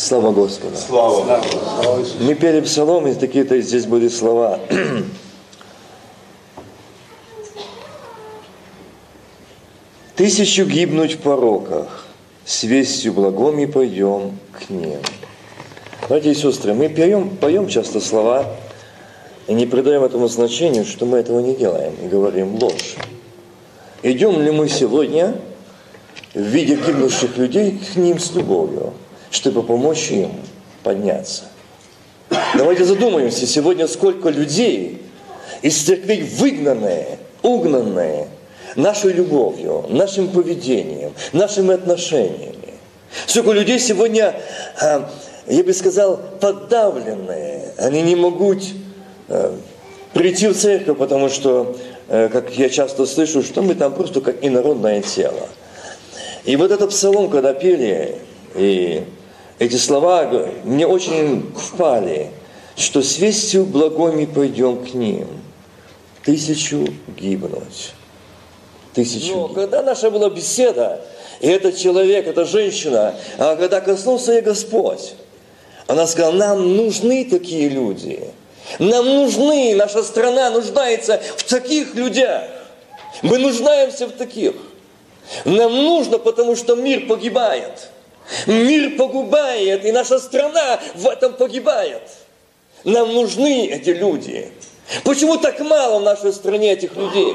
Слава Господу. Слава. Мы пели псалом, и такие-то здесь были слова. Тысячу гибнуть в пороках, с вестью благом и пойдем к ним. Братья и сестры, мы поем, поем часто слова и не придаем этому значению, что мы этого не делаем и говорим ложь. Идем ли мы сегодня в виде гибнущих людей к ним с любовью, чтобы помочь им подняться? Давайте задумаемся сегодня, сколько людей из церквей выгнанные, угнанные нашей любовью, нашим поведением, нашими отношениями. Сколько людей сегодня, а, я бы сказал, подавленные. Они не могут а, прийти в церковь, потому что, э, как я часто слышу, что мы там просто как инородное тело. И вот этот псалом, когда пели, и эти слова мне очень впали, что с вестью благой пойдем к ним, тысячу гибнуть. Тысячу Но когда наша была беседа, и этот человек, эта женщина, а когда коснулся ей Господь, она сказала, нам нужны такие люди. Нам нужны, наша страна нуждается в таких людях. Мы нуждаемся в таких. Нам нужно, потому что мир погибает. Мир погибает, и наша страна в этом погибает. Нам нужны эти люди. Почему так мало в нашей стране этих людей?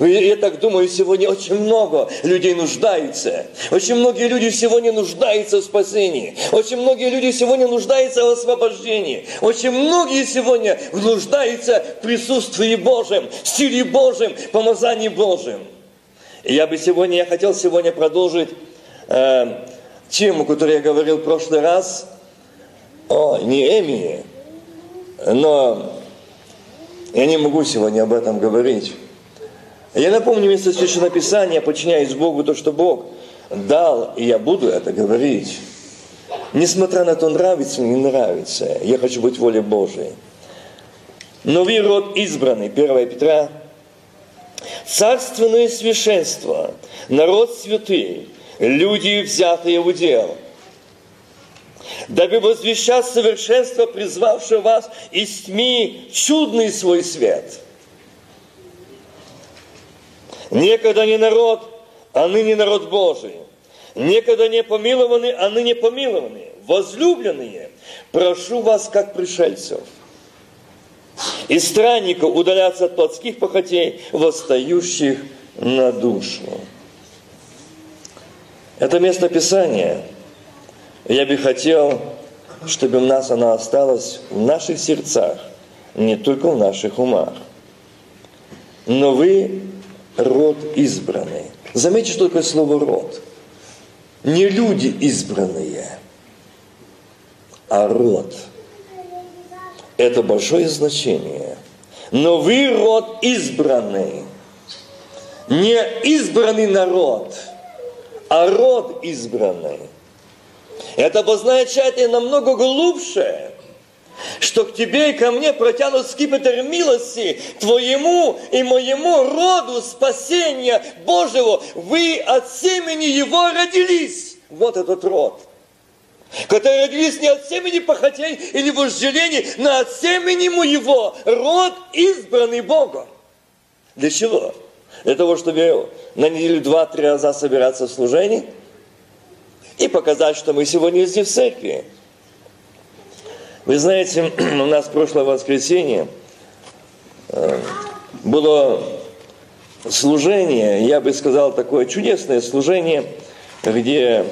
Я так думаю, сегодня очень много людей нуждаются. Очень многие люди сегодня нуждаются в спасении. Очень многие люди сегодня нуждаются в освобождении. Очень многие сегодня нуждаются в присутствии Божьем, в силе Божьем, помазании Божьем. Я бы сегодня, я хотел сегодня продолжить э, тему, которую я говорил в прошлый раз, о Неемии, но я не могу сегодня об этом говорить. Я напомню место Священного Писания, подчиняюсь Богу, то, что Бог дал, и я буду это говорить. Несмотря на то, нравится или не нравится, я хочу быть волей Божией. Но вы род избранный, 1 Петра, царственное священство, народ святый, люди, взятые в удел, дабы возвещать совершенство, призвавшего вас из тьми чудный свой свет – Некогда не народ, а ныне народ Божий. Некогда не помилованы, а ныне помилованы. Возлюбленные, прошу вас, как пришельцев. И странников удаляться от плотских похотей, восстающих на душу. Это место Писания. Я бы хотел, чтобы у нас оно осталось в наших сердцах, не только в наших умах. Но вы род избранный. Заметьте, что такое слово род. Не люди избранные, а род. Это большое значение. Но вы род избранный. Не избранный народ, а род избранный. Это обозначает намного глубже, что к тебе и ко мне протянут скипетр милости, твоему и моему роду спасения Божьего. Вы от семени его родились. Вот этот род которые родились не от семени похотей или вожделений, но от семени моего, род избранный Богом. Для чего? Для того, чтобы на неделю два-три раза собираться в служении и показать, что мы сегодня здесь в церкви. Вы знаете, у нас прошлое воскресенье э, было служение, я бы сказал, такое чудесное служение, где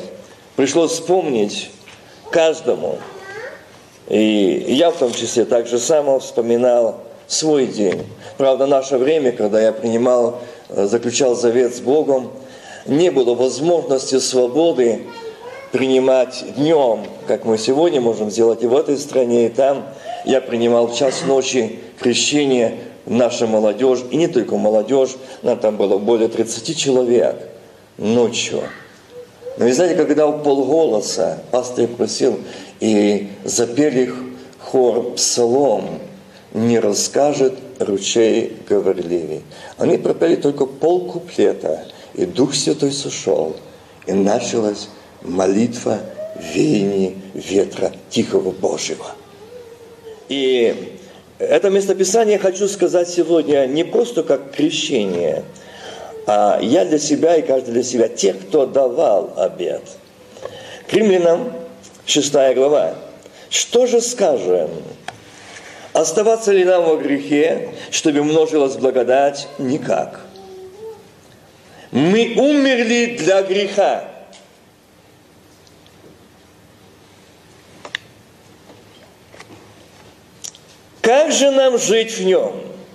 пришлось вспомнить каждому. И я в том числе так же само вспоминал свой день. Правда, наше время, когда я принимал, заключал завет с Богом, не было возможности свободы принимать днем, как мы сегодня можем сделать и в этой стране, и там. Я принимал в час ночи крещение наша молодежь, и не только молодежь, нам там было более 30 человек ночью. Но вы знаете, когда в полголоса пастор просил, и запели хор псалом, не расскажет ручей говорливый. Они пропели только пол куплета, и Дух Святой сошел, и началось молитва веянии ветра Тихого Божьего. И это местописание хочу сказать сегодня не просто как крещение, а я для себя и каждый для себя, тех, кто давал обед. К римлянам 6 глава. Что же скажем? Оставаться ли нам во грехе, чтобы множилась благодать? Никак. Мы умерли для греха. Как же нам жить в нем?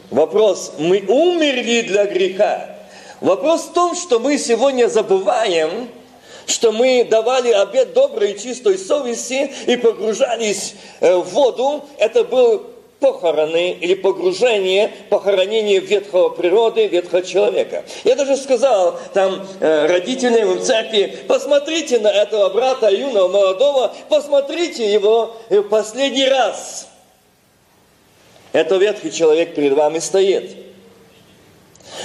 Вопрос, мы умерли для греха. Вопрос в том, что мы сегодня забываем, что мы давали обед доброй и чистой совести и погружались э, в воду. Это был похороны или погружение, похоронение ветхого природы, ветхого человека. Я даже сказал там э, родителям в церкви, посмотрите на этого брата юного, молодого, посмотрите его в последний раз. Это ветхий человек перед вами стоит.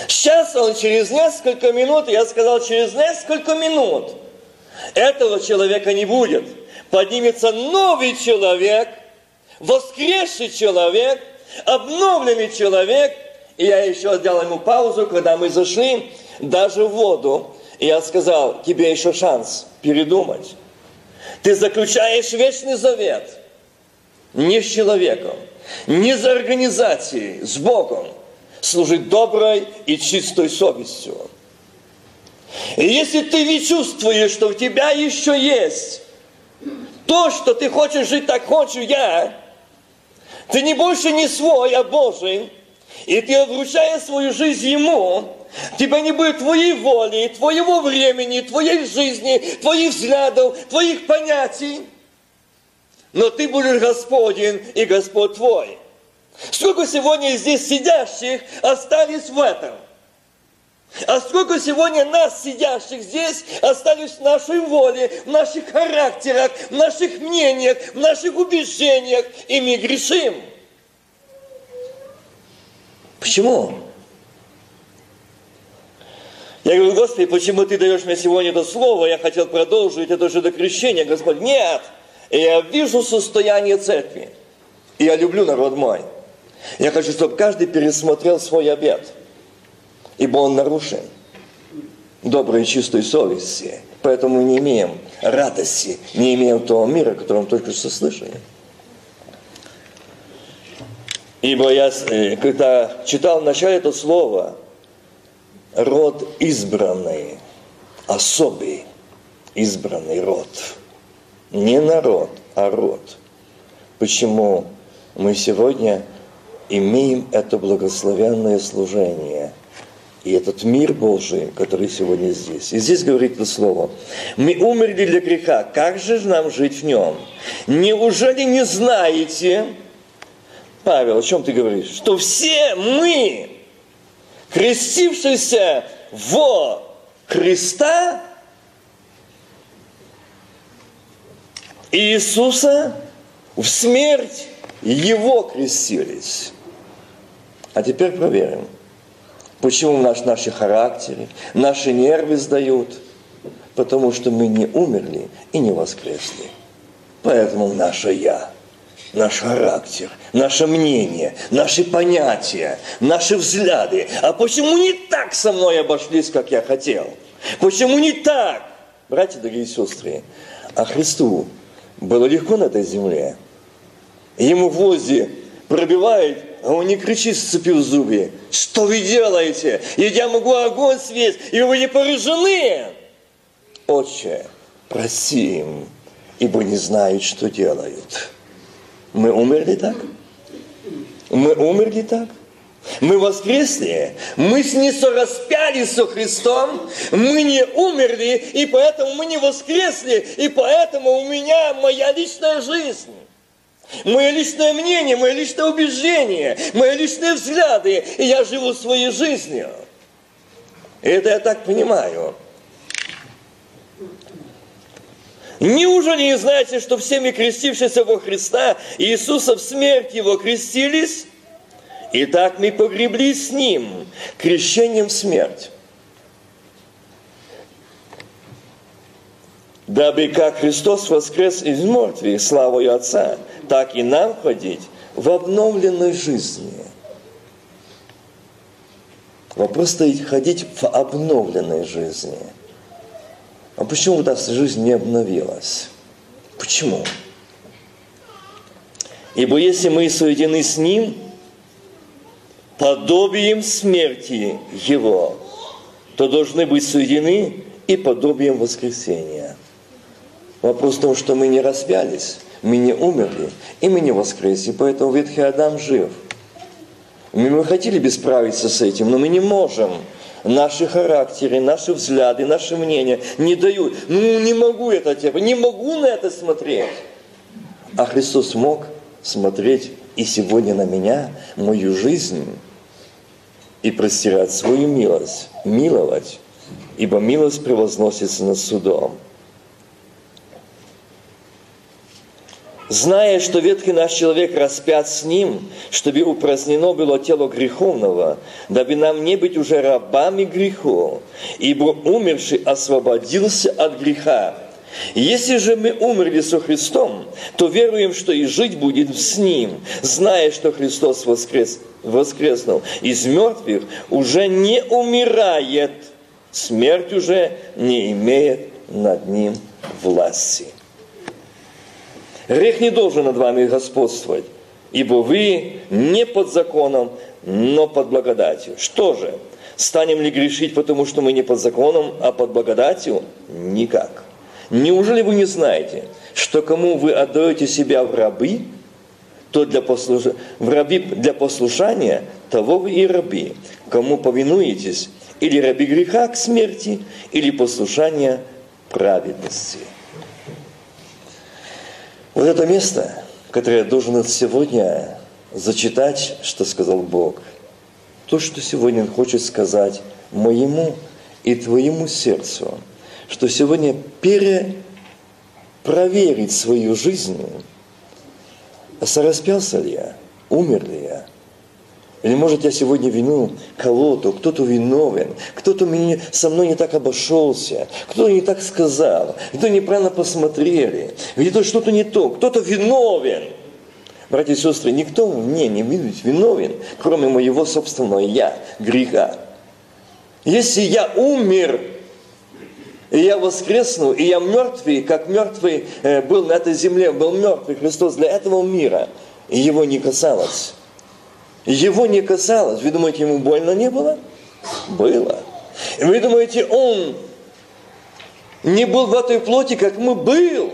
Сейчас он через несколько минут, я сказал, через несколько минут, этого человека не будет. Поднимется новый человек, воскресший человек, обновленный человек. И я еще сделал ему паузу, когда мы зашли даже в воду. И я сказал, тебе еще шанс передумать. Ты заключаешь вечный завет не с человеком, не за организацией, с Богом, служить доброй и чистой совестью. И если ты не чувствуешь, что у тебя еще есть то, что ты хочешь жить так хочу я, ты не больше не свой, а Божий, и ты вручаешь свою жизнь Ему, тебя не будет твоей воли, твоего времени, твоей жизни, твоих взглядов, твоих понятий, но ты будешь Господень и Господь твой. Сколько сегодня здесь сидящих остались в этом? А сколько сегодня нас, сидящих здесь, остались в нашей воле, в наших характерах, в наших мнениях, в наших убеждениях, и мы грешим. Почему? Я говорю, Господи, почему ты даешь мне сегодня это слово? Я хотел продолжить это же до крещения. Господь, нет. Я вижу состояние церкви. И я люблю народ мой. Я хочу, чтобы каждый пересмотрел свой обед, ибо он нарушен доброй и чистой совести. Поэтому мы не имеем радости, не имеем того мира, о котором только что слышали. Ибо я, э, когда читал вначале это слово, род избранный, особый избранный род. Не народ, а род. Почему мы сегодня имеем это благословенное служение и этот мир Божий, который сегодня здесь. И здесь говорит это слово. Мы умерли для греха. Как же нам жить в нем? Неужели не знаете, Павел, о чем ты говоришь? Что все мы, крестившиеся во Христа, Иисуса в смерть Его крестились. А теперь проверим, почему наш, наши характеры, наши нервы сдают. Потому что мы не умерли и не воскресли. Поэтому наше «я», наш характер, наше мнение, наши понятия, наши взгляды. А почему не так со мной обошлись, как я хотел? Почему не так? Братья, дорогие сестры, а Христу было легко на этой земле. Ему гвозди пробивает а он не кричит, сцепил зубы. Что вы делаете? Я могу огонь свесть, и вы не поражены. Отче, проси им, ибо не знают, что делают. Мы умерли так? Мы умерли так? Мы воскресли, мы с не распялись со Христом, мы не умерли, и поэтому мы не воскресли, и поэтому у меня моя личная жизнь. Мое личное мнение, мое личное убеждение, мои личные взгляды, и я живу своей жизнью. Это я так понимаю. Неужели не знаете, что всеми крестившиеся во Христа Иисуса в смерть Его крестились? И так мы погребли с Ним крещением в смерть. дабы как Христос воскрес из мертвых славою Отца, так и нам ходить в обновленной жизни. Вопрос стоит ходить в обновленной жизни. А почему у нас жизнь не обновилась? Почему? Ибо если мы соединены с Ним, подобием смерти Его, то должны быть соединены и подобием воскресения. Вопрос в том, что мы не распялись, мы не умерли, и мы не воскресли, поэтому ветхий Адам жив. Мы, мы хотели бы справиться с этим, но мы не можем. Наши характеры, наши взгляды, наши мнения не дают. Ну, не могу это тебе, не могу на это смотреть. А Христос мог смотреть и сегодня на меня, мою жизнь, и простирать свою милость, миловать, ибо милость превозносится над судом. Зная, что ветхий наш человек распят с ним, чтобы упразднено было тело греховного, дабы нам не быть уже рабами греху, ибо умерший освободился от греха. Если же мы умерли со Христом, то веруем, что и жить будем с Ним, зная, что Христос воскрес, воскреснул из мертвых, уже не умирает, смерть уже не имеет над Ним власти. Грех не должен над вами господствовать, ибо вы не под законом, но под благодатью. Что же, станем ли грешить, потому что мы не под законом, а под благодатью? Никак. Неужели вы не знаете, что кому вы отдаете себя в рабы, то для, послуш... в раби для послушания того вы и раби. Кому повинуетесь, или раби греха к смерти, или послушания праведности. Вот это место, которое я должен сегодня зачитать, что сказал Бог. То, что сегодня Он хочет сказать моему и твоему сердцу, что сегодня перепроверить свою жизнь, сораспялся ли я, умер ли я, или, может, я сегодня вину кого-то, кто-то виновен, кто-то меня, со мной не так обошелся, кто-то не так сказал, кто неправильно посмотрели, где-то что-то не то, кто-то виновен. Братья и сестры, никто мне не виновен, кроме моего собственного «я», греха. Если я умер, и я воскресну, и я мертвый, как мертвый э, был на этой земле, был мертвый Христос для этого мира, и его не касалось. Его не касалось. Вы думаете, ему больно не было? Было. Вы думаете, он не был в этой плоти, как мы был?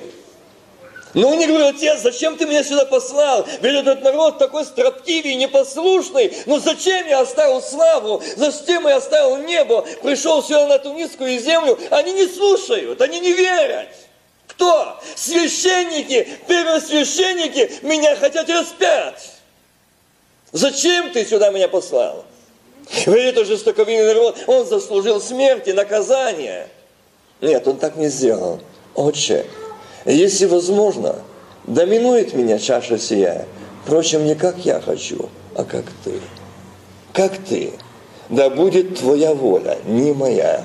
Но он не говорил, отец, зачем ты меня сюда послал? Ведь этот народ такой строптивый, непослушный. Ну зачем я оставил славу? Зачем я оставил небо? Пришел сюда на эту низкую землю. Они не слушают, они не верят. Кто? Священники, первосвященники меня хотят распять. Зачем ты сюда меня послал? Вы это жестоковинный народ, он заслужил смерти, наказания. Нет, он так не сделал. Отче, если возможно, доминует меня чаша сия. Впрочем, не как я хочу, а как ты. Как ты. Да будет твоя воля, не моя.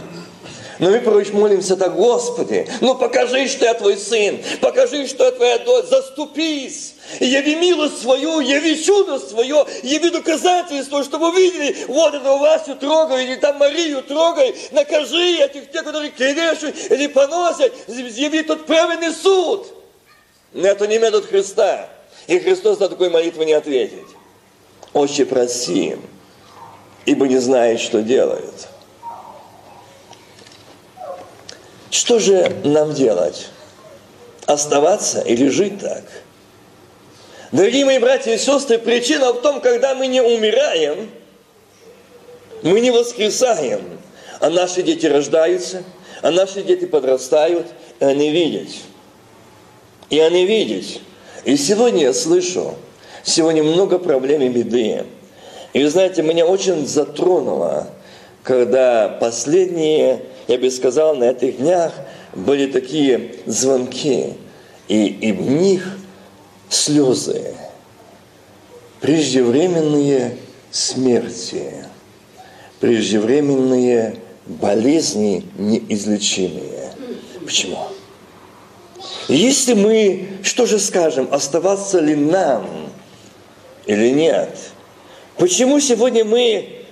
Но мы порой молимся так, Господи, ну покажи, что я твой сын, покажи, что я твоя дочь, заступись, яви милость свою, яви чудо свое, яви доказательство, чтобы увидели, вот этого Васю трогай, или там Марию трогай, накажи этих, тех, которые клевещут или поносят, яви тот праведный суд. Но это не метод Христа. И Христос на такой молитву не ответит. Отче, прости ибо не знает, что делают. Что же нам делать? Оставаться или жить так? Дорогие мои братья и сестры, причина в том, когда мы не умираем, мы не воскресаем, а наши дети рождаются, а наши дети подрастают, и они видят. И они видят. И сегодня я слышу, сегодня много проблем и беды. И вы знаете, меня очень затронуло, когда последние я бы сказал, на этих днях были такие звонки, и, и в них слезы, преждевременные смерти, преждевременные болезни неизлечимые. Почему? Если мы, что же скажем, оставаться ли нам или нет? Почему сегодня мы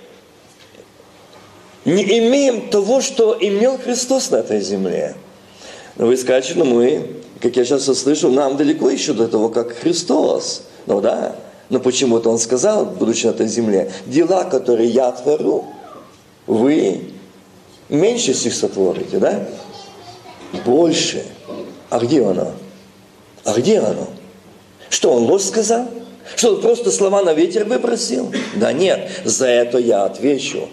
не имеем того, что имел Христос на этой земле? Но вы скажете, ну мы, как я сейчас услышу, нам далеко еще до того, как Христос. Ну да, но почему-то Он сказал, будучи на этой земле, дела, которые я творю, вы меньше всех сотворите, да? Больше. А где оно? А где оно? Что, он ложь сказал? Что, он просто слова на ветер выбросил? Да нет, за это я отвечу.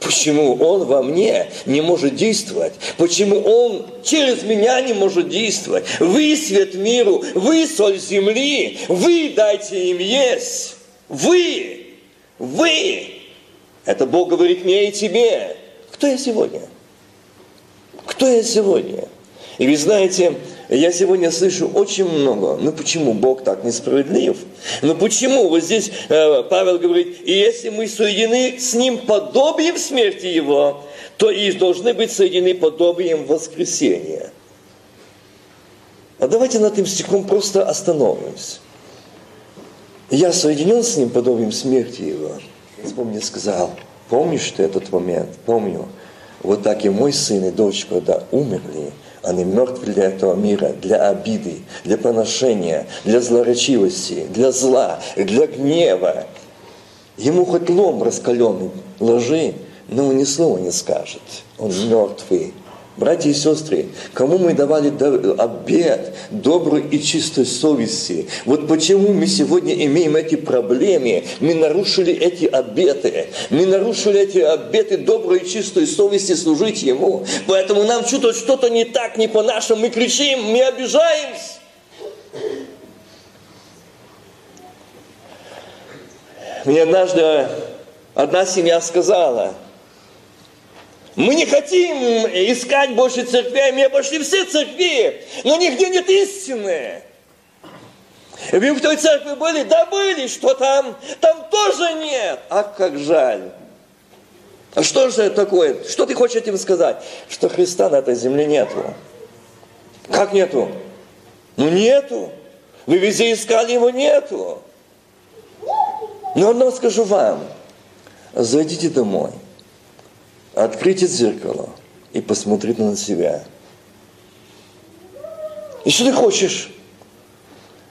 Почему он во мне не может действовать? Почему он через меня не может действовать? Вы свет миру, вы соль земли, вы дайте им есть. Вы, вы. Это Бог говорит мне и тебе. Кто я сегодня? Кто я сегодня? И вы знаете, я сегодня слышу очень много. Ну почему Бог так несправедлив? Ну почему? Вот здесь э, Павел говорит, и если мы соединены с Ним подобием смерти Его, то и должны быть соединены подобием воскресения. А давайте над этим стихом просто остановимся. Я соединен с Ним подобием смерти Его. Господь мне сказал, помнишь ты этот момент? Помню. Вот так и мой сын и дочь, когда умерли, они мертвы для этого мира, для обиды, для поношения, для злоречивости, для зла, для гнева. Ему хоть лом раскаленный ложи, но он ни слова не скажет. Он мертвый. Братья и сестры, кому мы давали обед доброй и чистой совести? Вот почему мы сегодня имеем эти проблемы? Мы нарушили эти обеты. Мы нарушили эти обеты доброй и чистой совести служить Ему. Поэтому нам что-то что не так, не по-нашему. Мы кричим, мы обижаемся. Мне однажды одна семья сказала – мы не хотим искать больше церквей, мы обошли все церкви, но нигде нет истины. Вы в той церкви были? Да были, что там? Там тоже нет. А как жаль. А что же это такое? Что ты хочешь этим сказать? Что Христа на этой земле нету. Как нету? Ну нету. Вы везде искали его, нету. Но одно скажу вам. Зайдите домой – открыть зеркало и посмотреть на себя. И что ты хочешь?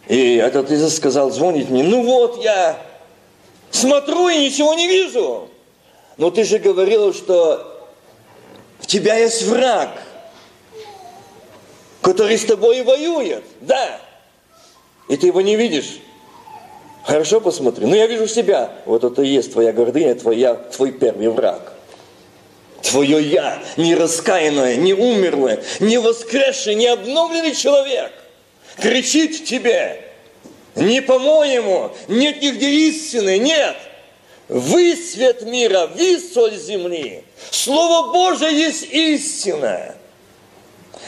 И этот Иисус сказал, звонит мне, ну вот я смотрю и ничего не вижу. Но ты же говорил, что в тебя есть враг, который с тобой и воюет. Да. И ты его не видишь. Хорошо посмотри. Ну я вижу себя. Вот это и есть твоя гордыня, твоя, твой первый враг. Твое «я» не раскаянное, не умерлое, не воскресший, не обновленный человек кричит тебе, не по-моему, нет нигде истины, нет. Вы свет мира, вы соль земли. Слово Божие есть истина.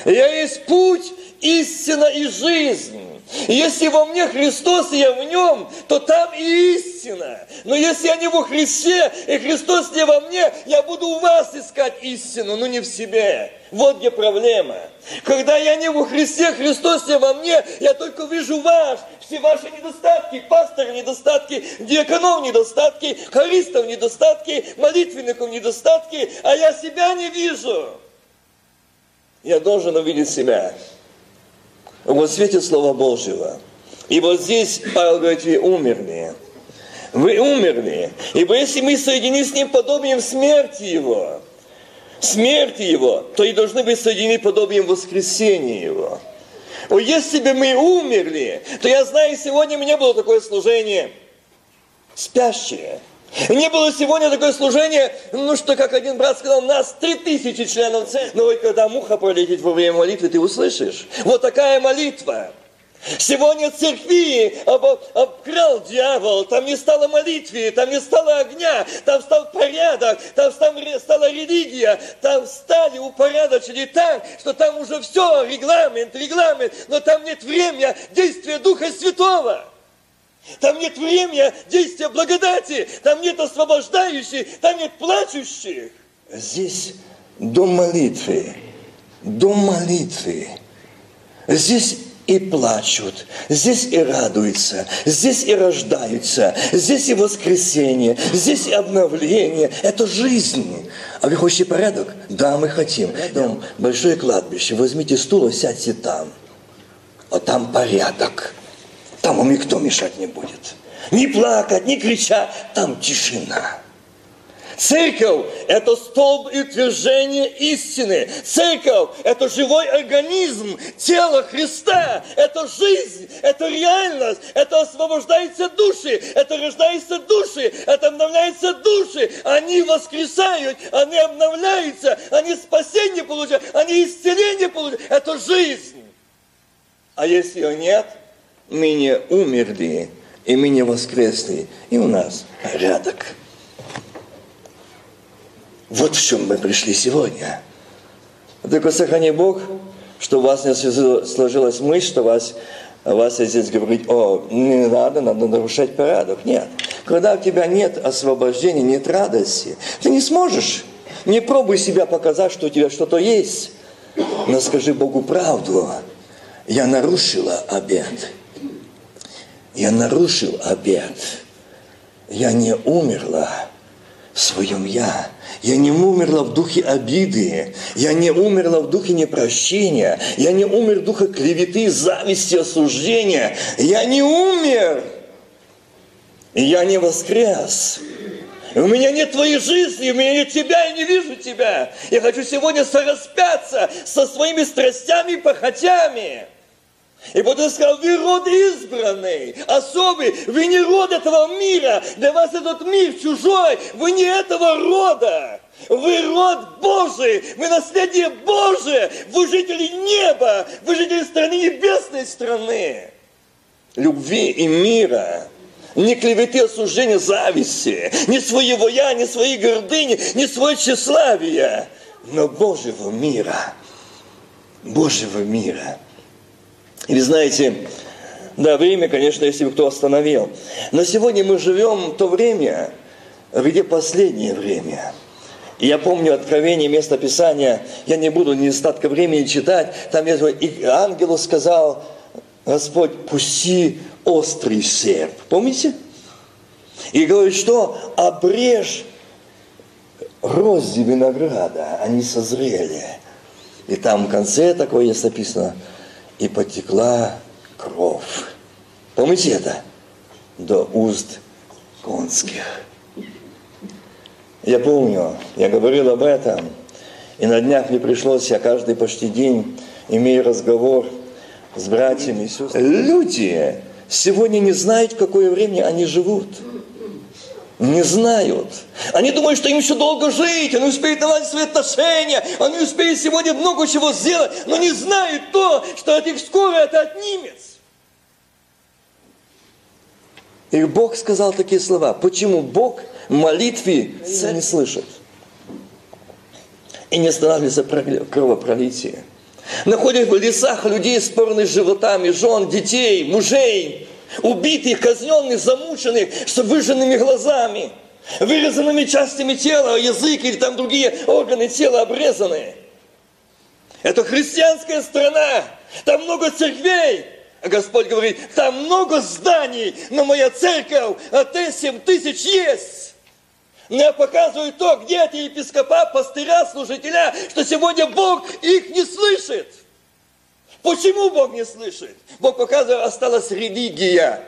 Я есть путь, истина и жизнь. Если во мне Христос, и я в нем, то там и истина. Но если я не во Христе, и Христос не во мне, я буду у вас искать истину, но не в себе. Вот где проблема. Когда я не во Христе, Христос не во мне, я только вижу ваш, все ваши недостатки, пастора недостатки, диаконов недостатки, хористов недостатки, молитвенников недостатки, а я себя не вижу. Я должен увидеть себя во свете Слова Божьего. И вот здесь Павел говорит, вы умерли. Вы умерли. Ибо если мы соединены с Ним подобием смерти Его, смерти Его, то и должны быть соединены подобием воскресения Его. О, если бы мы умерли, то я знаю, сегодня меня было такое служение спящее – не было сегодня такое служение, ну что, как один брат сказал, нас три тысячи членов церкви. Но вот когда муха пролетит во время молитвы, ты услышишь. Вот такая молитва. Сегодня церкви об, обкрал дьявол, там не стало молитвы, там не стало огня, там стал порядок, там стала религия, там стали упорядочили так, что там уже все, регламент, регламент, но там нет времени действия Духа Святого. Там нет времени действия благодати, там нет освобождающих, там нет плачущих. Здесь до молитвы, до молитвы Здесь и плачут, здесь и радуются, здесь и рождаются, здесь и воскресение, здесь и обновление. Это жизнь. А вы хотите порядок? Да, мы хотим. Дом, большое кладбище, возьмите стул и сядьте там. А там порядок. Там вам никто мешать не будет. Не плакать, не кричать, там тишина. Церковь – это столб и утверждение истины. Церковь – это живой организм, тело Христа. Это жизнь, это реальность, это освобождаются души, это рождаются души, это обновляются души. Они воскресают, они обновляются, они спасение получают, они исцеление получают. Это жизнь. А если ее нет, мы умерли, и мы не воскресли, и у нас порядок. Вот в чем мы пришли сегодня. Только сохрани Бог, что у вас не сложилась мысль, что вас, вас здесь говорить, о, не надо, надо нарушать порядок. Нет. Когда у тебя нет освобождения, нет радости, ты не сможешь. Не пробуй себя показать, что у тебя что-то есть. Но скажи Богу правду. Я нарушила обед. Я нарушил обед. Я не умерла в своем «я». Я не умерла в духе обиды, я не умерла в духе непрощения, я не умер в духе клеветы, зависти, осуждения. Я не умер, и я не воскрес. У меня нет твоей жизни, у меня нет тебя, я не вижу тебя. Я хочу сегодня сораспяться со своими страстями и похотями. И потом сказал, вы род избранный, особый, вы не род этого мира, для вас этот мир чужой, вы не этого рода. Вы род Божий, вы наследие Божие, вы жители неба, вы жители страны небесной страны. Любви и мира, не клеветы, осуждения, зависти, не своего я, не своей гордыни, не свое тщеславия, но Божьего мира. Божьего мира. И вы знаете, да, время, конечно, если бы кто остановил. Но сегодня мы живем то время, где последнее время. И я помню откровение место Писания, я не буду ни остатка времени читать, там есть, и ангелу сказал Господь, пусти острый серп. Помните? И говорит, что обрежь розы винограда, они созрели. И там в конце такое есть написано – и потекла кровь. Помните это? До уст конских. Я помню, я говорил об этом, и на днях мне пришлось, я каждый почти день имею разговор с братьями и сестрами. Люди сегодня не знают, какое время они живут не знают. Они думают, что им еще долго жить, они успеют наладить свои отношения, они успеют сегодня много чего сделать, но не знают то, что от них скоро это отнимется. И Бог сказал такие слова. Почему Бог молитвы не слышит? И не останавливается кровопролитие. Находит в лесах людей с животами, жен, детей, мужей, убитых, казненных, замученных, с выжженными глазами, вырезанными частями тела, язык или там другие органы тела обрезаны. Это христианская страна, там много церквей, а Господь говорит, там много зданий, но моя церковь, а ты 7 тысяч есть. Мне показывают то, где эти епископа, пастыря, служителя, что сегодня Бог их не слышит. Почему Бог не слышит? Бог показывает, осталась религия.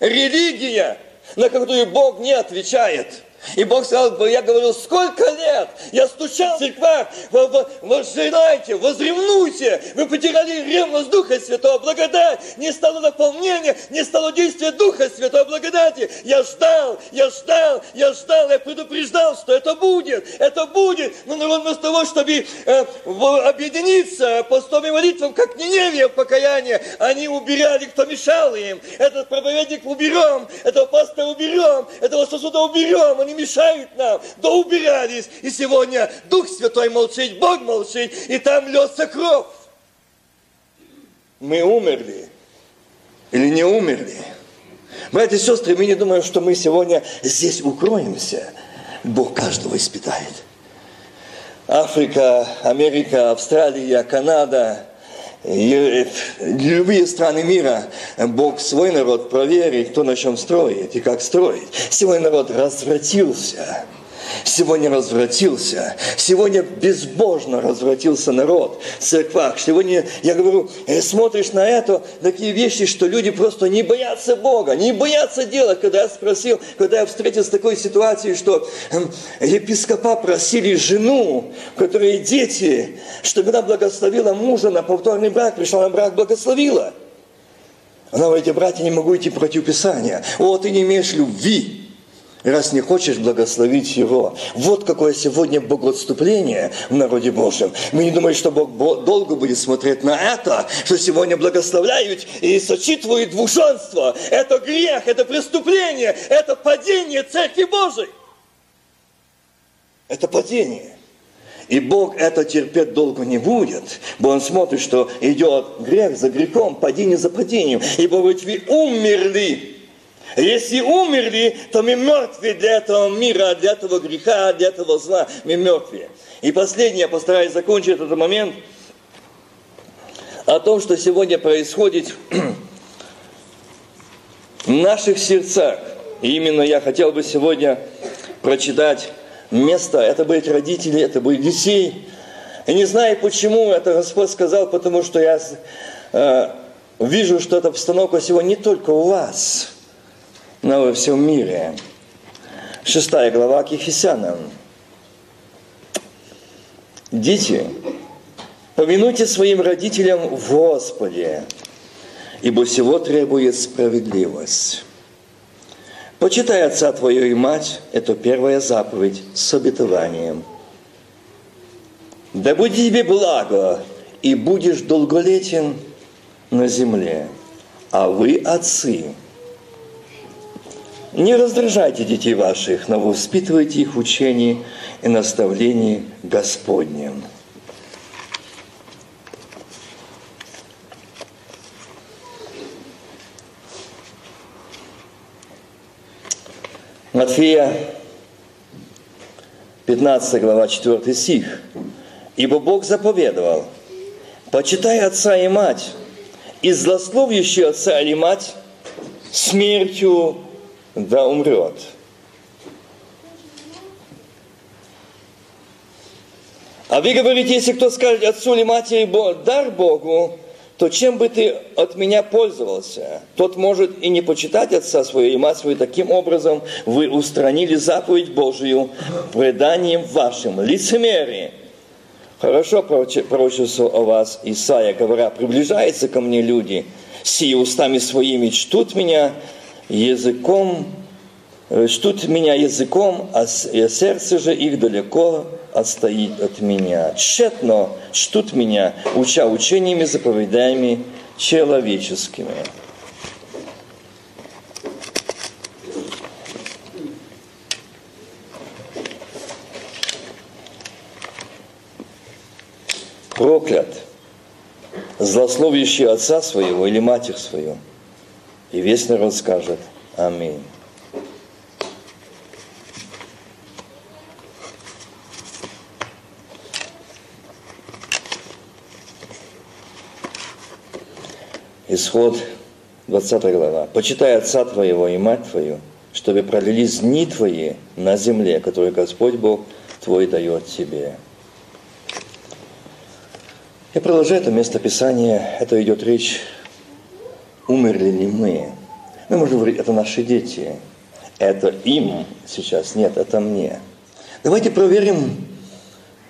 Религия, на которую Бог не отвечает. И Бог сказал, я говорил, сколько лет я стучал в церквах, возжелайте, возревнуйте, вы потеряли ревность Духа Святого, благодать, не стало наполнения, не стало действия Духа Святого, благодати. Я ждал, я ждал, я ждал, я предупреждал, что это будет, это будет. Но народ вместо того, чтобы э, объединиться постом и молитвам, как Ниневия в покаянии, они убирали, кто мешал им. Этот проповедник уберем, этого пастора уберем, этого сосуда уберем, они они мешают нам, да убирались. И сегодня Дух Святой молчит, Бог молчит, и там льется кровь. Мы умерли или не умерли? Братья и сестры, мы не думаем, что мы сегодня здесь укроемся. Бог каждого испытает. Африка, Америка, Австралия, Канада, любые страны мира Бог свой народ проверит, кто на чем строит и как строит. Свой народ развратился сегодня развратился, сегодня безбожно развратился народ в церквах. Сегодня, я говорю, э, смотришь на это, такие вещи, что люди просто не боятся Бога, не боятся делать. Когда я спросил, когда я встретился с такой ситуацией, что эм, епископа просили жену, у которой дети, чтобы она благословила мужа на повторный брак, пришла на брак, благословила. Она говорит, братья, не могу идти против Писания. О, ты не имеешь любви раз не хочешь благословить его. Вот какое сегодня богоотступление в народе Божьем. Мы не думаем, что Бог долго будет смотреть на это, что сегодня благословляют и сочитывают двуженство. Это грех, это преступление, это падение Церкви Божией. Это падение. И Бог это терпеть долго не будет, бо Он смотрит, что идет грех за грехом, падение за падением. И Бог говорит, вы умерли если умерли, то мы мертвы для этого мира, для этого греха, для этого зла. Мы мертвы. И последнее, я постараюсь закончить этот момент, о том, что сегодня происходит в наших сердцах. И именно я хотел бы сегодня прочитать место. Это будет родители, это будет детей. И не знаю, почему это Господь сказал, потому что я э, вижу, что эта обстановка сегодня не только у вас – но во всем мире. Шестая глава к Ефесянам. Дети, повинуйте своим родителям в Господе, ибо всего требует справедливость. Почитай отца твою и мать, это первая заповедь с обетованием. Да будет тебе благо, и будешь долголетен на земле. А вы, отцы, не раздражайте детей ваших, но воспитывайте их в учении и наставлении Господнем. Матфея, 15 глава, 4 стих. «Ибо Бог заповедовал, почитай отца и мать, и злословящий отца или мать смертью да умрет. А вы говорите, если кто скажет отцу или матери дар Богу, то чем бы ты от меня пользовался? Тот может и не почитать отца своего и мать свою. Таким образом вы устранили заповедь Божию преданием вашим. Лицемерие. Хорошо пророчествовал о вас Исаия, говоря, приближаются ко мне люди, сие устами своими чтут меня, языком, чтут меня языком, а сердце же их далеко отстоит от меня. Тщетно чтут меня, уча учениями, заповедями человеческими. Проклят, злословящий отца своего или матерь свою – и весь народ скажет Аминь. Исход 20 глава. «Почитай отца твоего и мать твою, чтобы пролились дни твои на земле, которую Господь Бог твой дает тебе». Я продолжаю это место Писания. Это идет речь умерли ли мы. Мы можем говорить, это наши дети, это им сейчас, нет, это мне. Давайте проверим,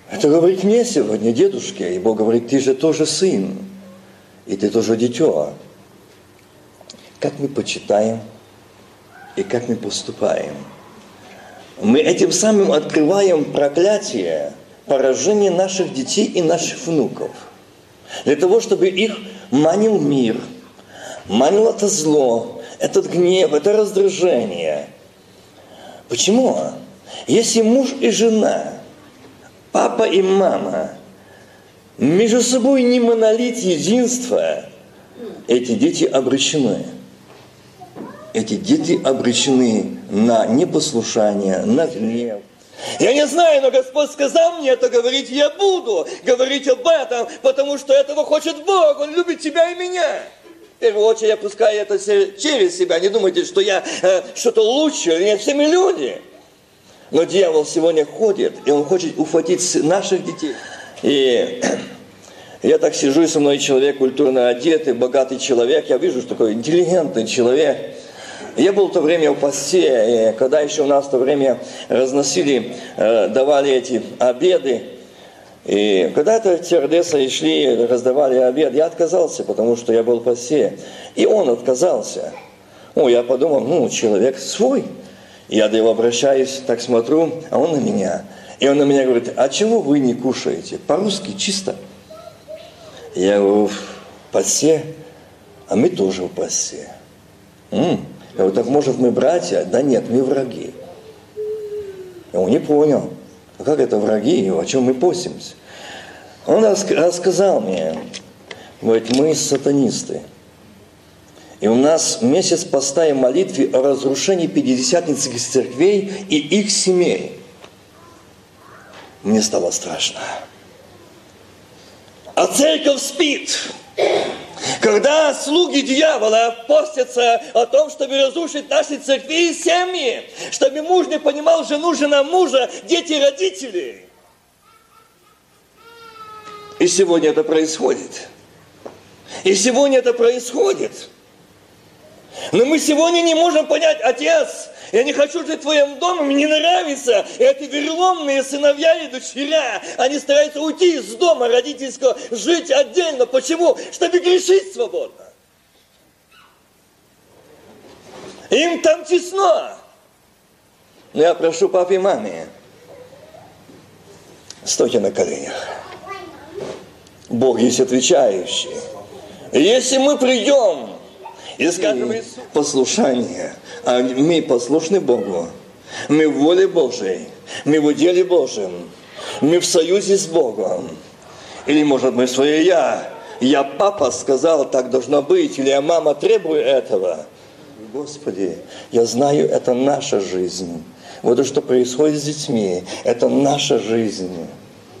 это говорит мне сегодня, дедушке, и Бог говорит, ты же тоже сын, и ты тоже дитё. Как мы почитаем и как мы поступаем. Мы этим самым открываем проклятие, поражение наших детей и наших внуков. Для того, чтобы их манил мир – манил это зло, этот гнев, это раздражение. Почему? Если муж и жена, папа и мама между собой не монолит единства, эти дети обречены. Эти дети обречены на непослушание, на гнев, Я не знаю, но Господь сказал мне это говорить, я буду говорить об этом, потому что этого хочет Бог, Он любит тебя и меня. Первую очередь я пускаю это через себя. Не думайте, что я э, что-то лучше. Нет, все мы люди. Но дьявол сегодня ходит, и он хочет ухватить наших детей. И я так сижу, и со мной человек культурно одетый, богатый человек. Я вижу, что такой интеллигентный человек. Я был в то время в посте, и когда еще у нас в то время разносили, э, давали эти обеды, и когда-то тердеса и шли, раздавали обед, я отказался, потому что я был в. И он отказался. Ну, я подумал, ну, человек свой. Я до него обращаюсь, так смотрю, а он на меня. И он на меня говорит, а чего вы не кушаете? По-русски чисто. Я говорю, в пасе, а мы тоже в пасе. М-м. Я говорю, так может мы братья? Да нет, мы враги. Я он не понял. А как это враги? О чем мы постимся? Он рассказал мне, говорит, мы сатанисты. И у нас месяц поста и молитвы о разрушении пятидесятницких церквей и их семей. Мне стало страшно. А церковь спит. Когда слуги дьявола постятся о том, чтобы разрушить наши церкви и семьи, чтобы муж не понимал жену, жена мужа, дети родителей. И сегодня это происходит. И сегодня это происходит. Но мы сегодня не можем понять, отец, я не хочу жить в твоем доме, мне не нравится. эти вероломные сыновья и дочеря, они стараются уйти из дома родительского, жить отдельно. Почему? Чтобы грешить свободно. Им там тесно. Но я прошу папе и маме, стойте на коленях. Бог есть отвечающий. Если мы придем и скажем послушание, а мы послушны Богу, мы в воле Божьей, мы в уделе Божьем, мы в союзе с Богом. Или, может быть, свое «я», я папа сказал, так должно быть, или я мама требую этого. Господи, я знаю, это наша жизнь. Вот то, что происходит с детьми, это наша жизнь.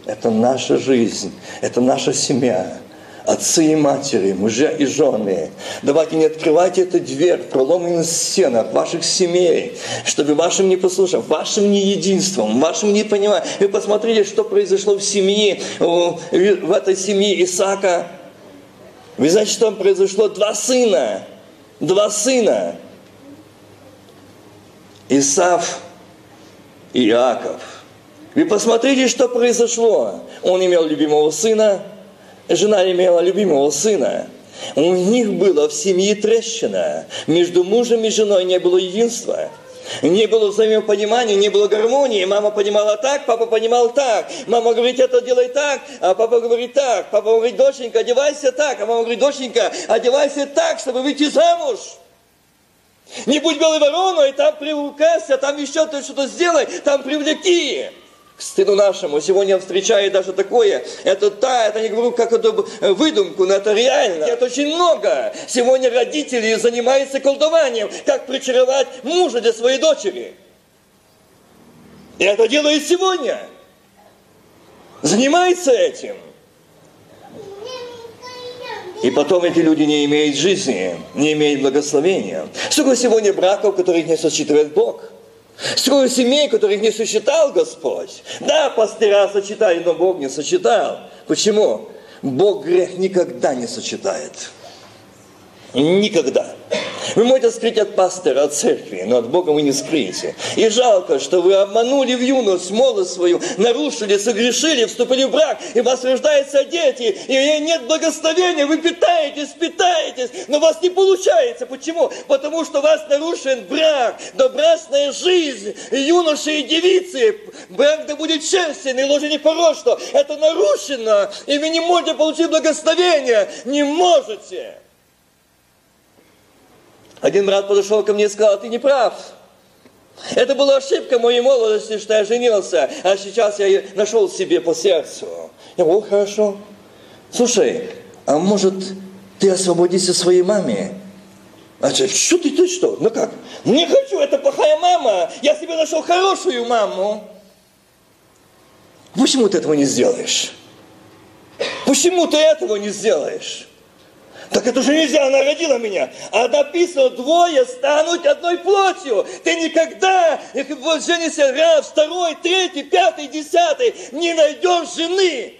Это наша жизнь, это наша семья отцы и матери, мужья и жены, давайте не открывайте эту дверь в проломленных стенах ваших семей, чтобы вашим непослушным, вашим неединством, вашим непониманием. Вы посмотрите, что произошло в семье, в этой семье Исаака. Вы знаете, что там произошло? Два сына. Два сына. Исав и Иаков. Вы посмотрите, что произошло. Он имел любимого сына, жена имела любимого сына. У них было в семье трещина. Между мужем и женой не было единства. Не было взаимопонимания, не было гармонии. Мама понимала так, папа понимал так. Мама говорит, это делай так, а папа говорит так. Папа говорит, доченька, одевайся так. А мама говорит, доченька, одевайся так, чтобы выйти замуж. Не будь белой вороной, там привлекайся, там еще ты что-то сделай, там привлеки стыду нашему. Сегодня я встречаю даже такое, это та, это не говорю как это выдумку, но это реально. Это очень много. Сегодня родители занимаются колдованием, как причаровать мужа для своей дочери. И это делают сегодня. Занимается этим. И потом эти люди не имеют жизни, не имеют благословения. Сколько сегодня браков, которых не сосчитывает Бог – Сколько семей, которых не сочетал Господь. Да, пастыра сочетали, но Бог не сочетал. Почему? Бог грех никогда не сочетает. Никогда. Вы можете скрыть от пастора, от церкви, но от Бога вы не скрыете. И жалко, что вы обманули в юность, молодость свою, нарушили, согрешили, вступили в брак, и у вас рождаются дети, и нет благословения, вы питаетесь, питаетесь, но у вас не получается. Почему? Потому что у вас нарушен брак, добрачная жизнь, юноши и девицы, брак да будет честен, и ложь не порочно. Это нарушено, и вы не можете получить благословение, не можете. Один брат подошел ко мне и сказал, ты не прав. Это была ошибка моей молодости, что я женился, а сейчас я нашел себе по сердцу. Я говорю, хорошо. Слушай, а может ты освободишься своей маме? А что ты, ты что? Ну как? Не хочу, это плохая мама. Я себе нашел хорошую маму. Почему ты этого не сделаешь? Почему ты этого не сделаешь? Так это же нельзя, она родила меня. А написано, двое станут одной плотью. Ты никогда, женишься раз, второй, третий, пятый, десятый, не найдешь жены.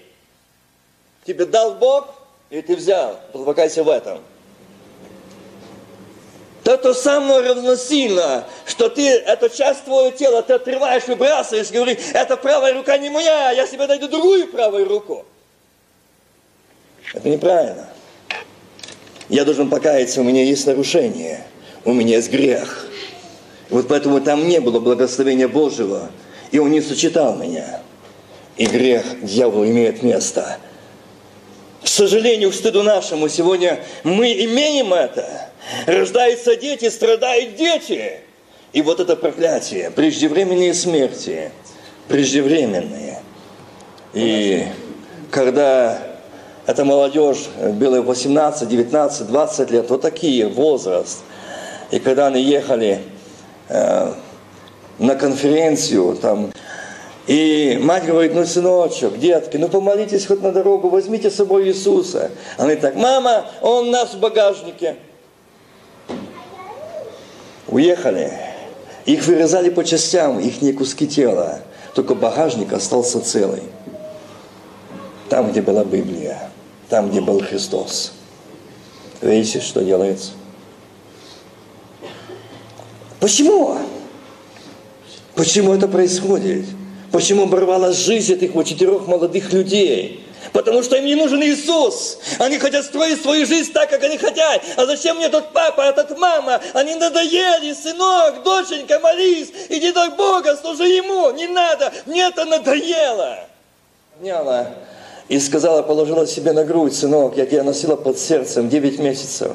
Тебе дал Бог, и ты взял. Полагайся в этом. То то самое равносильно, что ты эту часть твоего тела ты отрываешь, выбрасываешь, говоришь, эта правая рука не моя, я себе найду другую правую руку. Это неправильно. Я должен покаяться, у меня есть нарушение, у меня есть грех. Вот поэтому там не было благословения Божьего, и он не сочетал меня. И грех дьяволу имеет место. К сожалению, к стыду нашему, сегодня мы имеем это. Рождаются дети, страдают дети. И вот это проклятие, преждевременные смерти, преждевременные. И когда это молодежь, было 18, 19, 20 лет, вот такие возраст. И когда они ехали э, на конференцию, там, и мать говорит, ну, сыночек, детки, ну, помолитесь хоть на дорогу, возьмите с собой Иисуса. Они так, мама, он у нас в багажнике. Уехали. Их вырезали по частям, их не куски тела. Только багажник остался целый. Там, где была Библия там, где был Христос. Видите, что делается? Почему? Почему это происходит? Почему оборвалась жизнь этих вот четырех молодых людей? Потому что им не нужен Иисус. Они хотят строить свою жизнь так, как они хотят. А зачем мне тот папа, этот мама? Они надоели, сынок, доченька, молись, иди до Бога, служи Ему. Не надо, мне это надоело. Няла и сказала, положила себе на грудь, сынок, я тебя носила под сердцем 9 месяцев.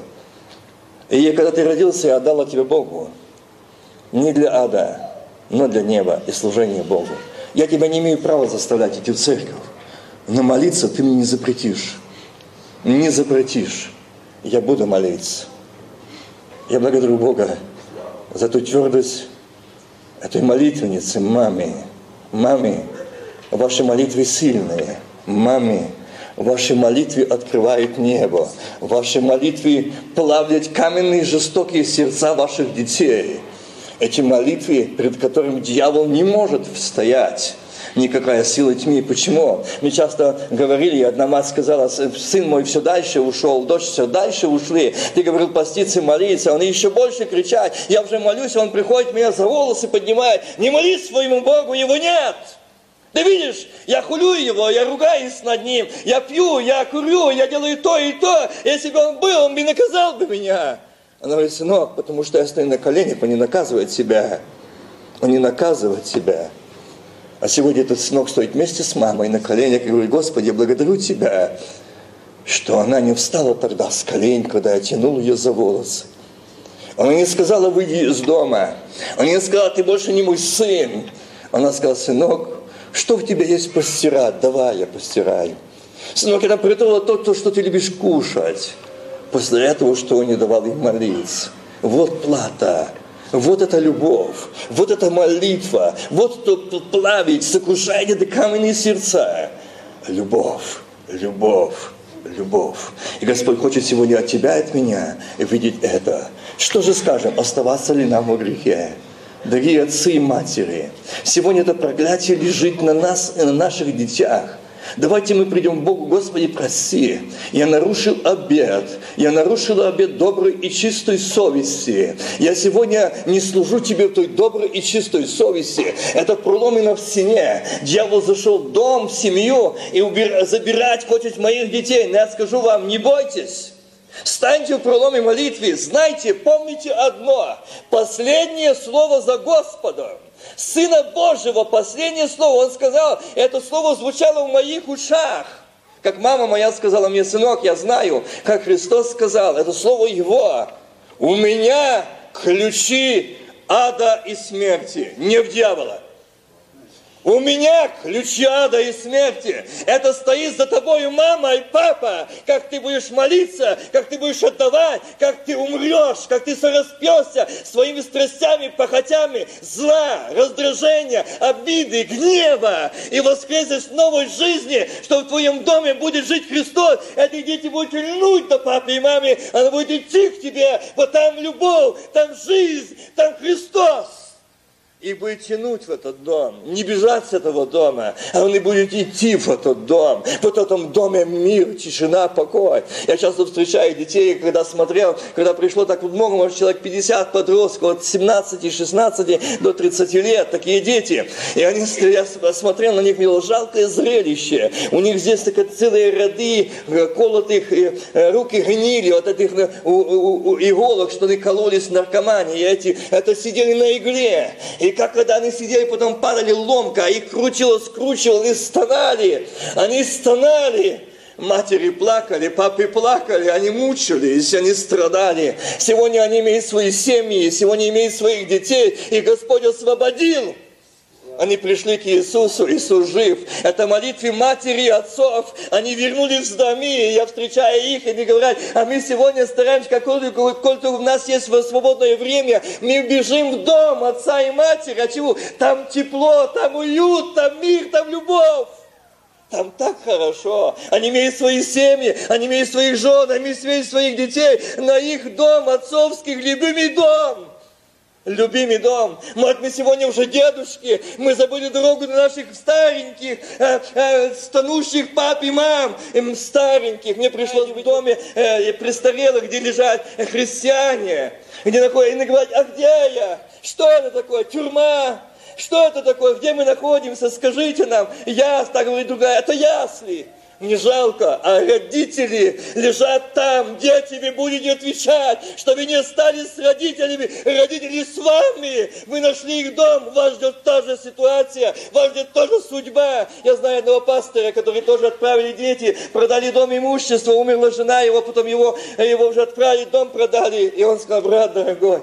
И когда ты родился, я отдала тебе Богу. Не для ада, но для неба и служения Богу. Я тебя не имею права заставлять идти в церковь. Но молиться ты мне не запретишь. Не запретишь. Я буду молиться. Я благодарю Бога за ту твердость этой молитвенницы, маме. Маме, ваши молитвы сильные – маме, ваши молитвы открывают небо. Ваши молитвы плавят каменные жестокие сердца ваших детей. Эти молитвы, перед которыми дьявол не может стоять никакая сила тьмы. Почему? Мы часто говорили, одна мать сказала, сын мой все дальше ушел, дочь все дальше ушли. Ты говорил поститься, молиться, он еще больше кричать. Я уже молюсь, он приходит, меня за волосы поднимает. Не молись своему Богу, его нет. Ты видишь, я хулю его, я ругаюсь над ним, я пью, я курю, я делаю то и то. Если бы он был, он бы наказал бы меня. Она говорит, сынок, потому что я стою на коленях, он не наказывает себя. Он не наказывает себя. А сегодня этот сынок стоит вместе с мамой на коленях и говорит, Господи, я благодарю Тебя, что она не встала тогда с колен, когда я тянул ее за волосы. Она не сказала, выйди из дома. Она не сказала, ты больше не мой сын. Она сказала, сынок, что в тебе есть постирать? Давай я постираю. Сынок, это приготовила то, то, что ты любишь кушать. После этого, что он не давал им молиться. Вот плата. Вот это любовь, вот это молитва, вот то плавить, сокрушает до каменные сердца. Любовь, любовь, любовь. И Господь хочет сегодня от тебя и от меня видеть это. Что же скажем, оставаться ли нам в грехе? Дорогие отцы и матери, сегодня это проклятие лежит на нас и на наших детях. Давайте мы придем к Богу, Господи, прости. Я нарушил обед. Я нарушил обед доброй и чистой совести. Я сегодня не служу Тебе в той доброй и чистой совести. Это проломено в стене. Дьявол зашел в дом, в семью и убир... забирать хочет моих детей. Но я скажу вам, не бойтесь. Станьте в проломе молитвы, знайте, помните одно, последнее слово за Господом. Сына Божьего, последнее слово. Он сказал, это слово звучало в моих ушах. Как мама моя сказала мне, сынок, я знаю, как Христос сказал, это слово Его. У меня ключи ада и смерти, не в дьявола. У меня ключи ада и смерти. Это стоит за тобой мама и папа. Как ты будешь молиться, как ты будешь отдавать, как ты умрешь, как ты сораспьешься своими страстями, похотями, зла, раздражения, обиды, гнева. И воскреснешь в новой жизни, что в твоем доме будет жить Христос. Эти дети будут льнуть до папы и мамы. Она будет идти к тебе. Вот там любовь, там жизнь, там Христос и будет тянуть в этот дом, не бежать с этого дома, а он и будет идти в этот дом. В этом доме мир, тишина, покой. Я часто встречаю детей, когда смотрел, когда пришло так много, может, человек 50 подростков, от 17, 16 до 30 лет, такие дети. И они, я смотрел на них, было жалкое зрелище. У них здесь такие целые ряды э, колотых, э, руки гнили от этих э, иголок, что они кололись наркомане. И эти, это сидели на игле. И и как когда они сидели, потом падали ломка, их крутило, скручивало, они стонали, они стонали. Матери плакали, папы плакали, они мучились, они страдали. Сегодня они имеют свои семьи, сегодня имеют своих детей, и Господь освободил. Они пришли к Иисусу, Иисус жив. Это молитвы матери и отцов. Они вернулись в доме, и я встречаю их, и они говорят, а мы сегодня стараемся, как только у нас есть свободное время, мы бежим в дом отца и матери. А чего? Там тепло, там уют, там мир, там любовь. Там так хорошо. Они имеют свои семьи, они имеют своих жен, они имеют своих детей. На их дом, отцовский, любимый дом любимый дом. Может, мы сегодня уже дедушки, мы забыли дорогу на наших стареньких, э, э, стонущих пап и мам, им стареньких. Мне пришлось в доме э, престарелых, где лежат христиане, где находят, и говорят, а где я? Что это такое? Тюрьма? Что это такое? Где мы находимся? Скажите нам. Я, так говорит другая, это ясли не жалко, а родители лежат там, дети вы будете отвечать, что вы не остались с родителями, родители с вами, вы нашли их дом, вас ждет та же ситуация, вас ждет тоже судьба. Я знаю одного пастора, который тоже отправили дети, продали дом имущество, умерла жена его, потом его, его уже отправили, дом продали, и он сказал, брат дорогой,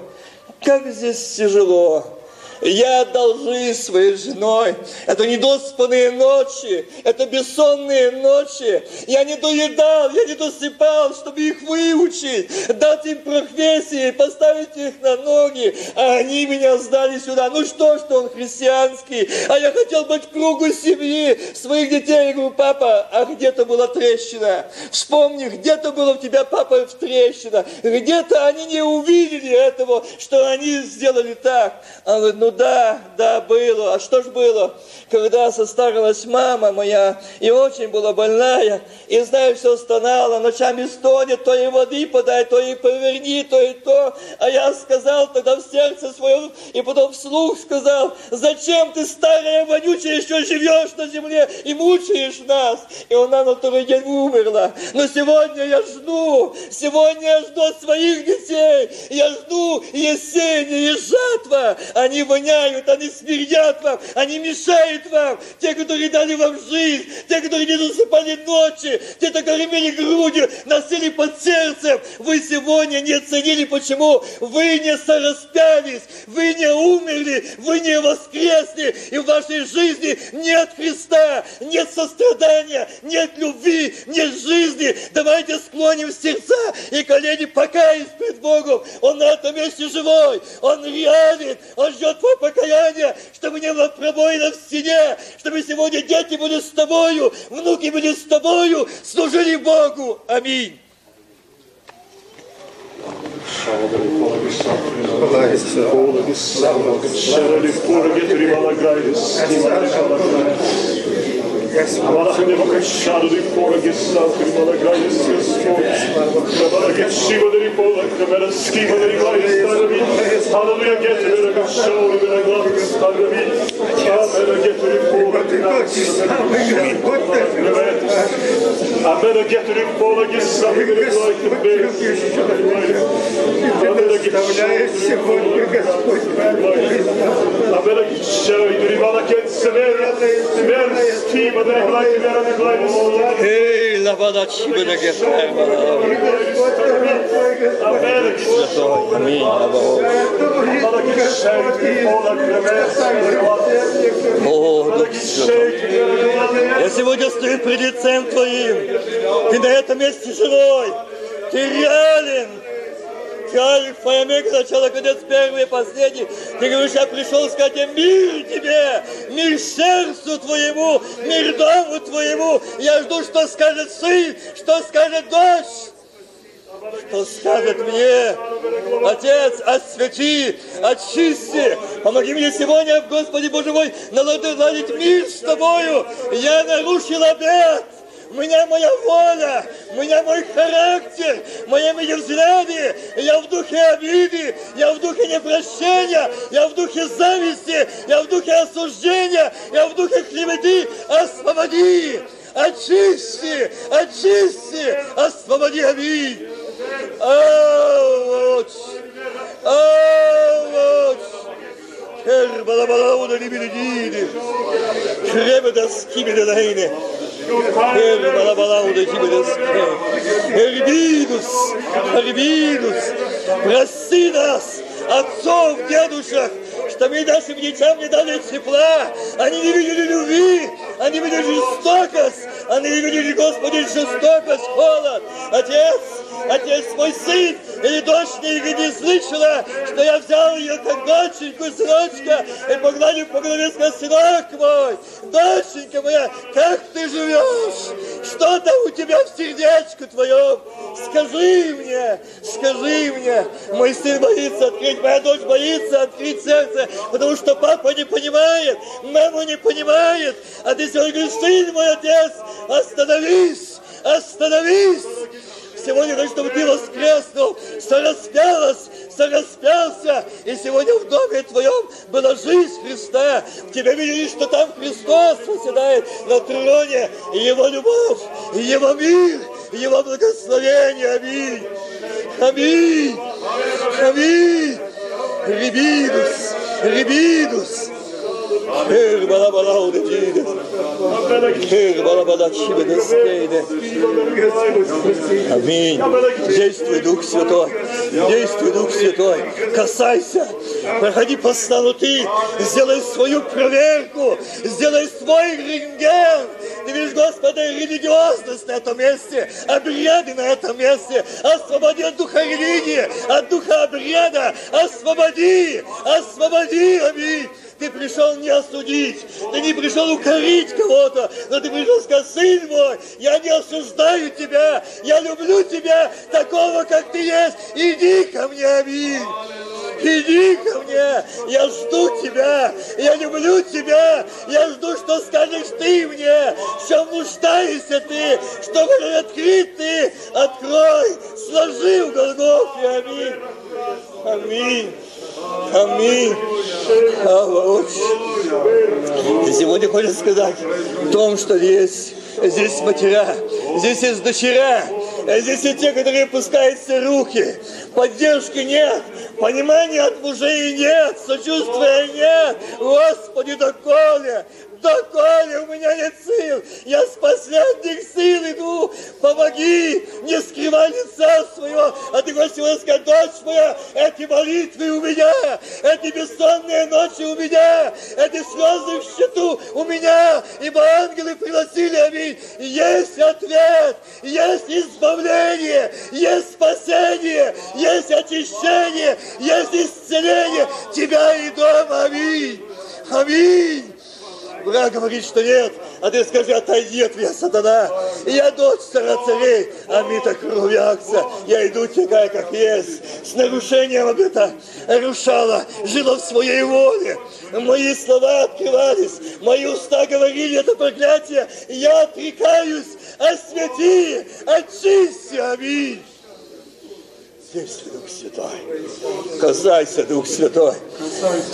как здесь тяжело, я отдал жизнь своей женой. Это недоспанные ночи, это бессонные ночи. Я не доедал, я не досыпал, чтобы их выучить, дать им профессии, поставить их на ноги. А они меня сдали сюда. Ну что, что он христианский, а я хотел быть кругу семьи своих детей. Я говорю, папа, а где-то была трещина. Вспомни, где-то было у тебя, папа, в трещина. Где-то они не увидели этого, что они сделали так. Он говорит, ну ну да, да, было. А что ж было? Когда состарилась мама моя, и очень была больная, и знаю, все стонала, ночами стонет, то и воды подай, то и поверни, то и то. А я сказал тогда в сердце своем, и потом вслух сказал, зачем ты, старая вонючая, еще живешь на земле и мучаешь нас? И она на второй день умерла. Но сегодня я жду, сегодня я жду своих детей, я жду Есения и жатва. Они воняют, они смердят вам, они мешают вам. Те, которые дали вам жизнь, те, которые не засыпали ночи, те, которые имели грудью, носили под сердцем. Вы сегодня не оценили, почему вы не сораспялись, вы не умерли, вы не воскресли, и в вашей жизни нет Христа, нет сострадания, нет любви, нет жизни. Давайте склоним сердца и колени покаясь пред Богом. Он на этом месте живой, Он реален, Он ждет твое покаяние, чтобы не было пробоина в стене, чтобы сегодня дети были с тобою, внуки были с тобою, служили Богу. Аминь. Sa Amalakadeva Kashadu Poragis, Kimalagayas, Kamalagashi, Madripola, Kamalaski, Madripolis, Hallelujah, get to the show, and I love this Hallelujah. I better get to the Poragis, something like the best. I better show you the Malakets, Severus, Severus, Kima, смерть, смерть, скива Эй, лавада чибана гефема. Аминь. О, Дух Святой. Я сегодня стою пред лицем Твоим. Ты на этом месте живой. Ты реален. Альфа и омега, начало, конец, первый и последний. Ты говоришь, я пришел сказать мир тебе, мир сердцу твоему, мир дому твоему. Я жду, что скажет сын, что скажет дочь. Что скажет мне, Отец, освети, очисти, помоги мне сегодня, Господи Боже мой, наладить мир с Тобою. Я нарушил обет. Меня моя воля, меня мой характер, мои мои взгляды. Я в духе обиды, я в духе непрощения, я в духе зависти, я в духе осуждения, я в духе клеветы. Освободи, очисти, очисти, освободи обид. Ауч! Ауч! Kerbalabalauna libidini. Kremeda skibidelaine. Kerbalabalauna libidesке. Эрбидус, Эрбидус, прости нас, отцов, дедушек, что мы нашим детям не дали тепла, они не видели любви, они видели жестокость, они видели, Господи, жестокость, холод. Отец, Отец мой сын или дочь не, не слышала, что я взял ее как доченьку, сыночка, и погладил по голове, сказал, сынок мой, доченька моя, как? Что там у тебя в сердечку твоем? Скажи мне, скажи мне. Мой сын боится открыть, моя дочь боится открыть сердце, потому что папа не понимает, мама не понимает. А ты сегодня говоришь, сын мой отец, остановись, остановись. Касайся. Проходи по стану ты. Сделай свою проверку. Сделай свой рентген. Ты видишь, Господи, религиозность на этом месте, обряды на этом месте. Освободи от духа религии, от духа обряда. Освободи, освободи, аминь. Ты пришел не осудить, ты не пришел укорить кого-то, но ты пришел сказать, сын мой, я не осуждаю тебя, я люблю тебя такого, как ты есть, иди ко мне, аминь. Иди ко мне, я жду тебя, я люблю тебя, я жду, что скажешь ты мне, в чем нуждаешься ты, чтобы открыть ты, открой, сложи в Голгофе, аминь. Аминь. Аминь. Аллах. И сегодня хочется сказать о том, что есть здесь матеря, здесь есть дочеря, здесь есть те, которые опускаются руки. Поддержки нет, понимания от мужей нет, сочувствия нет. Господи, доколе, доколе у меня нет сил, я с последних сил иду, помоги, не скрывай лица своего, а ты хочешь сказать, дочь моя, эти молитвы у меня, эти бессонные ночи у меня, эти слезы в счету у меня, ибо ангелы приносили, аминь, есть ответ, есть избавление, есть спасение, есть очищение, есть исцеление. Тебя и дома, аминь, аминь. Враг говорит, что нет, а ты скажи, отойди от меня, сатана. Я дочь царя царей, а ми-то кровякся. Я иду такая, как есть, с нарушением обета. Рушала, жила в своей воле. Мои слова открывались, мои уста говорили это проклятие. Я отрекаюсь, освети, очисти, аминь. Действуй, Дух Святой. Касайся, Дух Святой.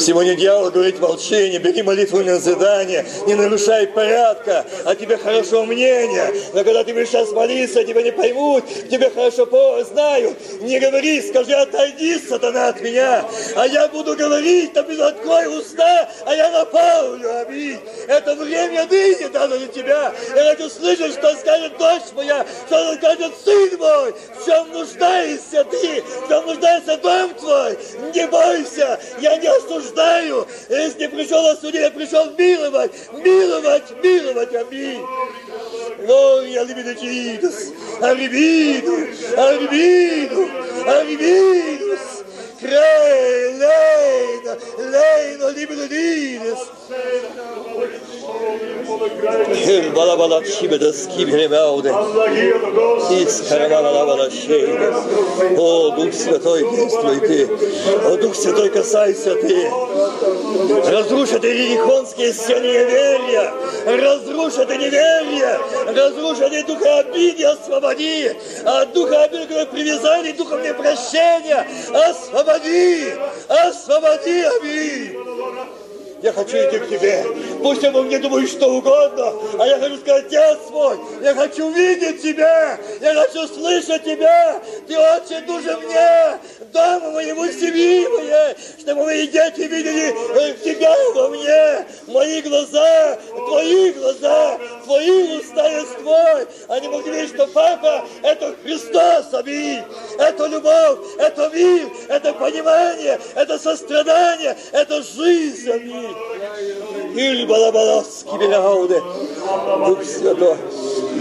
Сегодня дьявол говорит молчание, бери молитву на задание, не нарушай порядка, а тебе хорошо мнение. Но когда ты будешь сейчас молиться, тебя не поймут, тебе хорошо по знают. Не говори, скажи, отойди, сатана, от меня. А я буду говорить, там открой уста, а я направлю, аминь. Это время ныне дано для тебя. Я хочу слышать, что скажет дочь моя, что скажет сын мой, в чем нуждаешься ты, Иди, там нуждается дом твой. Не бойся, я не осуждаю. Если не пришел осудить, я пришел миловать, миловать, миловать. Аминь. Gloria Libidus, Arribido, Arribido, Arribidus, Crei, Leino, Leino, Libidus. Балабала чибеда скиберевауде. Из каравалабала шейда. О, Дух Святой, действуй ты. О, Дух Святой, касайся ты. Разруши ты ерихонские стены неверия. Разруши ты неверие. Разруши ты духа обиды, освободи. От духа обиды, привязали духом непрощения. Освободи. Освободи, аминь. Я хочу идти к тебе. Пусть обо мне думают что угодно, а я хочу сказать, Отец мой, я хочу видеть тебя, я хочу слышать тебя. Ты очень нужен мне, дома моему, семьи моей, чтобы мои дети видели э, тебя во мне, мои глаза, твои глаза, твои уста есть твой. Они могли видеть, что папа – это Христос, аминь. Это любовь, это мир, это понимание, это сострадание, это жизнь, аминь. Или балабаласки беляуды. Дух Святой,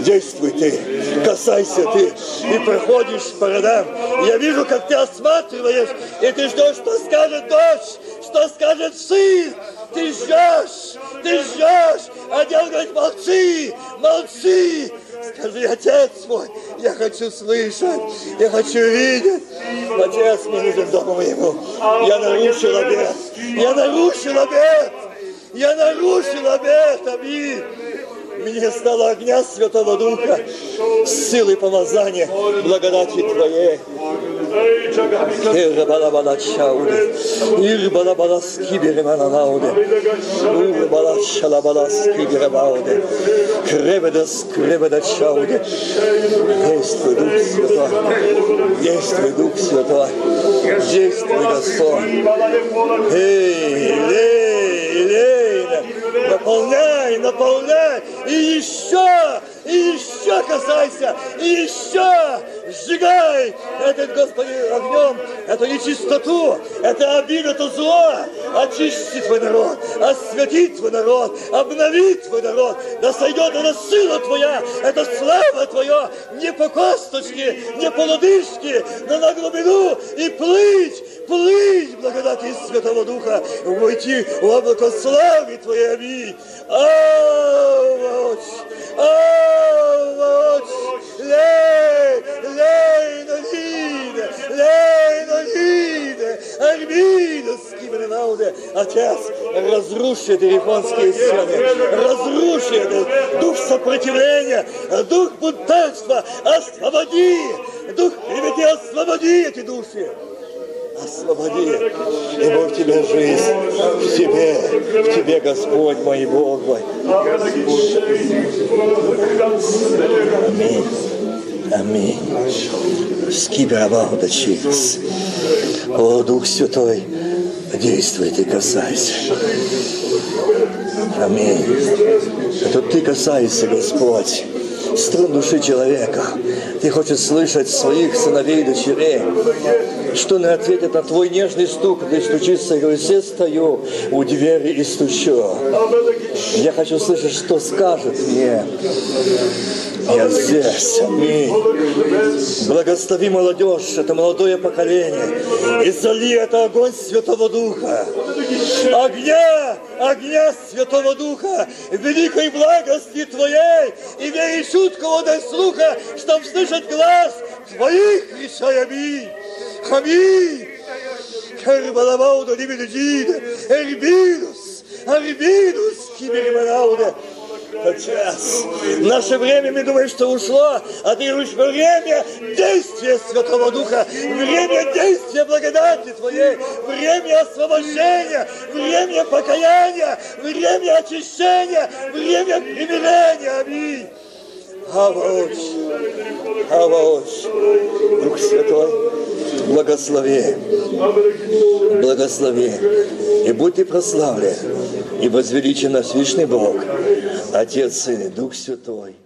действуй ты, касайся ты и проходишь по родам. Я вижу, как ты осматриваешь, и ты ждешь, что скажет дочь, что скажет сын. Ты ждешь, ты ждешь, а дьявол говорит, молчи, молчи. Скажи, отец мой, я хочу слышать, я хочу видеть. Отец, мне нужен дома моему. Я нарушил обед, я нарушил обед. Я нарушил обет, аминь. Мне стало огня Святого Духа, силы помазания, благодати Твоей. Ирбалабала чауде, Ирбалабала скиберемананауде, Урбала шалабала скиберебауде, Кребеда скребеда чауде. Действуй, Дух Святой, действуй, Дух Святой, действуй, Господь. Эй, эй, эй, наполняй, наполняй, и еще, и еще касайся, и еще сжигай этот, Господи, огнем, эту нечистоту, это обида, это зло, очисти твой народ, освяти твой народ, обнови твой народ, да сойдет эта сила твоя, эта слава твоя, не по косточке, не по лодыжке, но на глубину. И плыть, плыть благодати Святого Духа, войти в облако славы Твоей, аминь. Авоч, авоч, лей, лей, на лиде, лей, на лиде, армида, скибренауде. Отец, разруши телефонские стены, разруши этот дух сопротивления, дух бунтарства, освободи, дух клеветы, освободи эти души освободи, ибо в тебе жизнь, в тебе, в тебе Господь мой Бог мой. Аминь. Аминь. Скиберабауда чис. О, Дух Святой, действуй ты, касайся. Аминь. Это ты касаешься, Господь струн души человека. Ты хочешь слышать своих сыновей и дочерей, что они ответят на твой нежный стук, ты стучишься и все стою у двери и стучу. Я хочу слышать, что скажет мне. Я здесь. Аминь. Благослови молодежь, это молодое поколение. И зали это огонь Святого Духа. Огня, огня Святого Духа, великой благости Твоей, и веришь чуткого дай слуха, чтоб слышать глаз Твоих речей. Аминь. Аминь. Карбалабауда Либидஜீட, Эрбидус, Арбидус, Киберманауда. Отец, наше время, мы думаем, что ушло, а ты говоришь, время действия Святого Духа, время действия благодати Твоей, время освобождения, время покаяния, время очищения, время примирения. Аминь. Авоч, Авоч, Дух Святой, благослови, благослови, и будь ты прославлен, и возвеличен наш вечный Бог, Отец, Сын Дух Святой.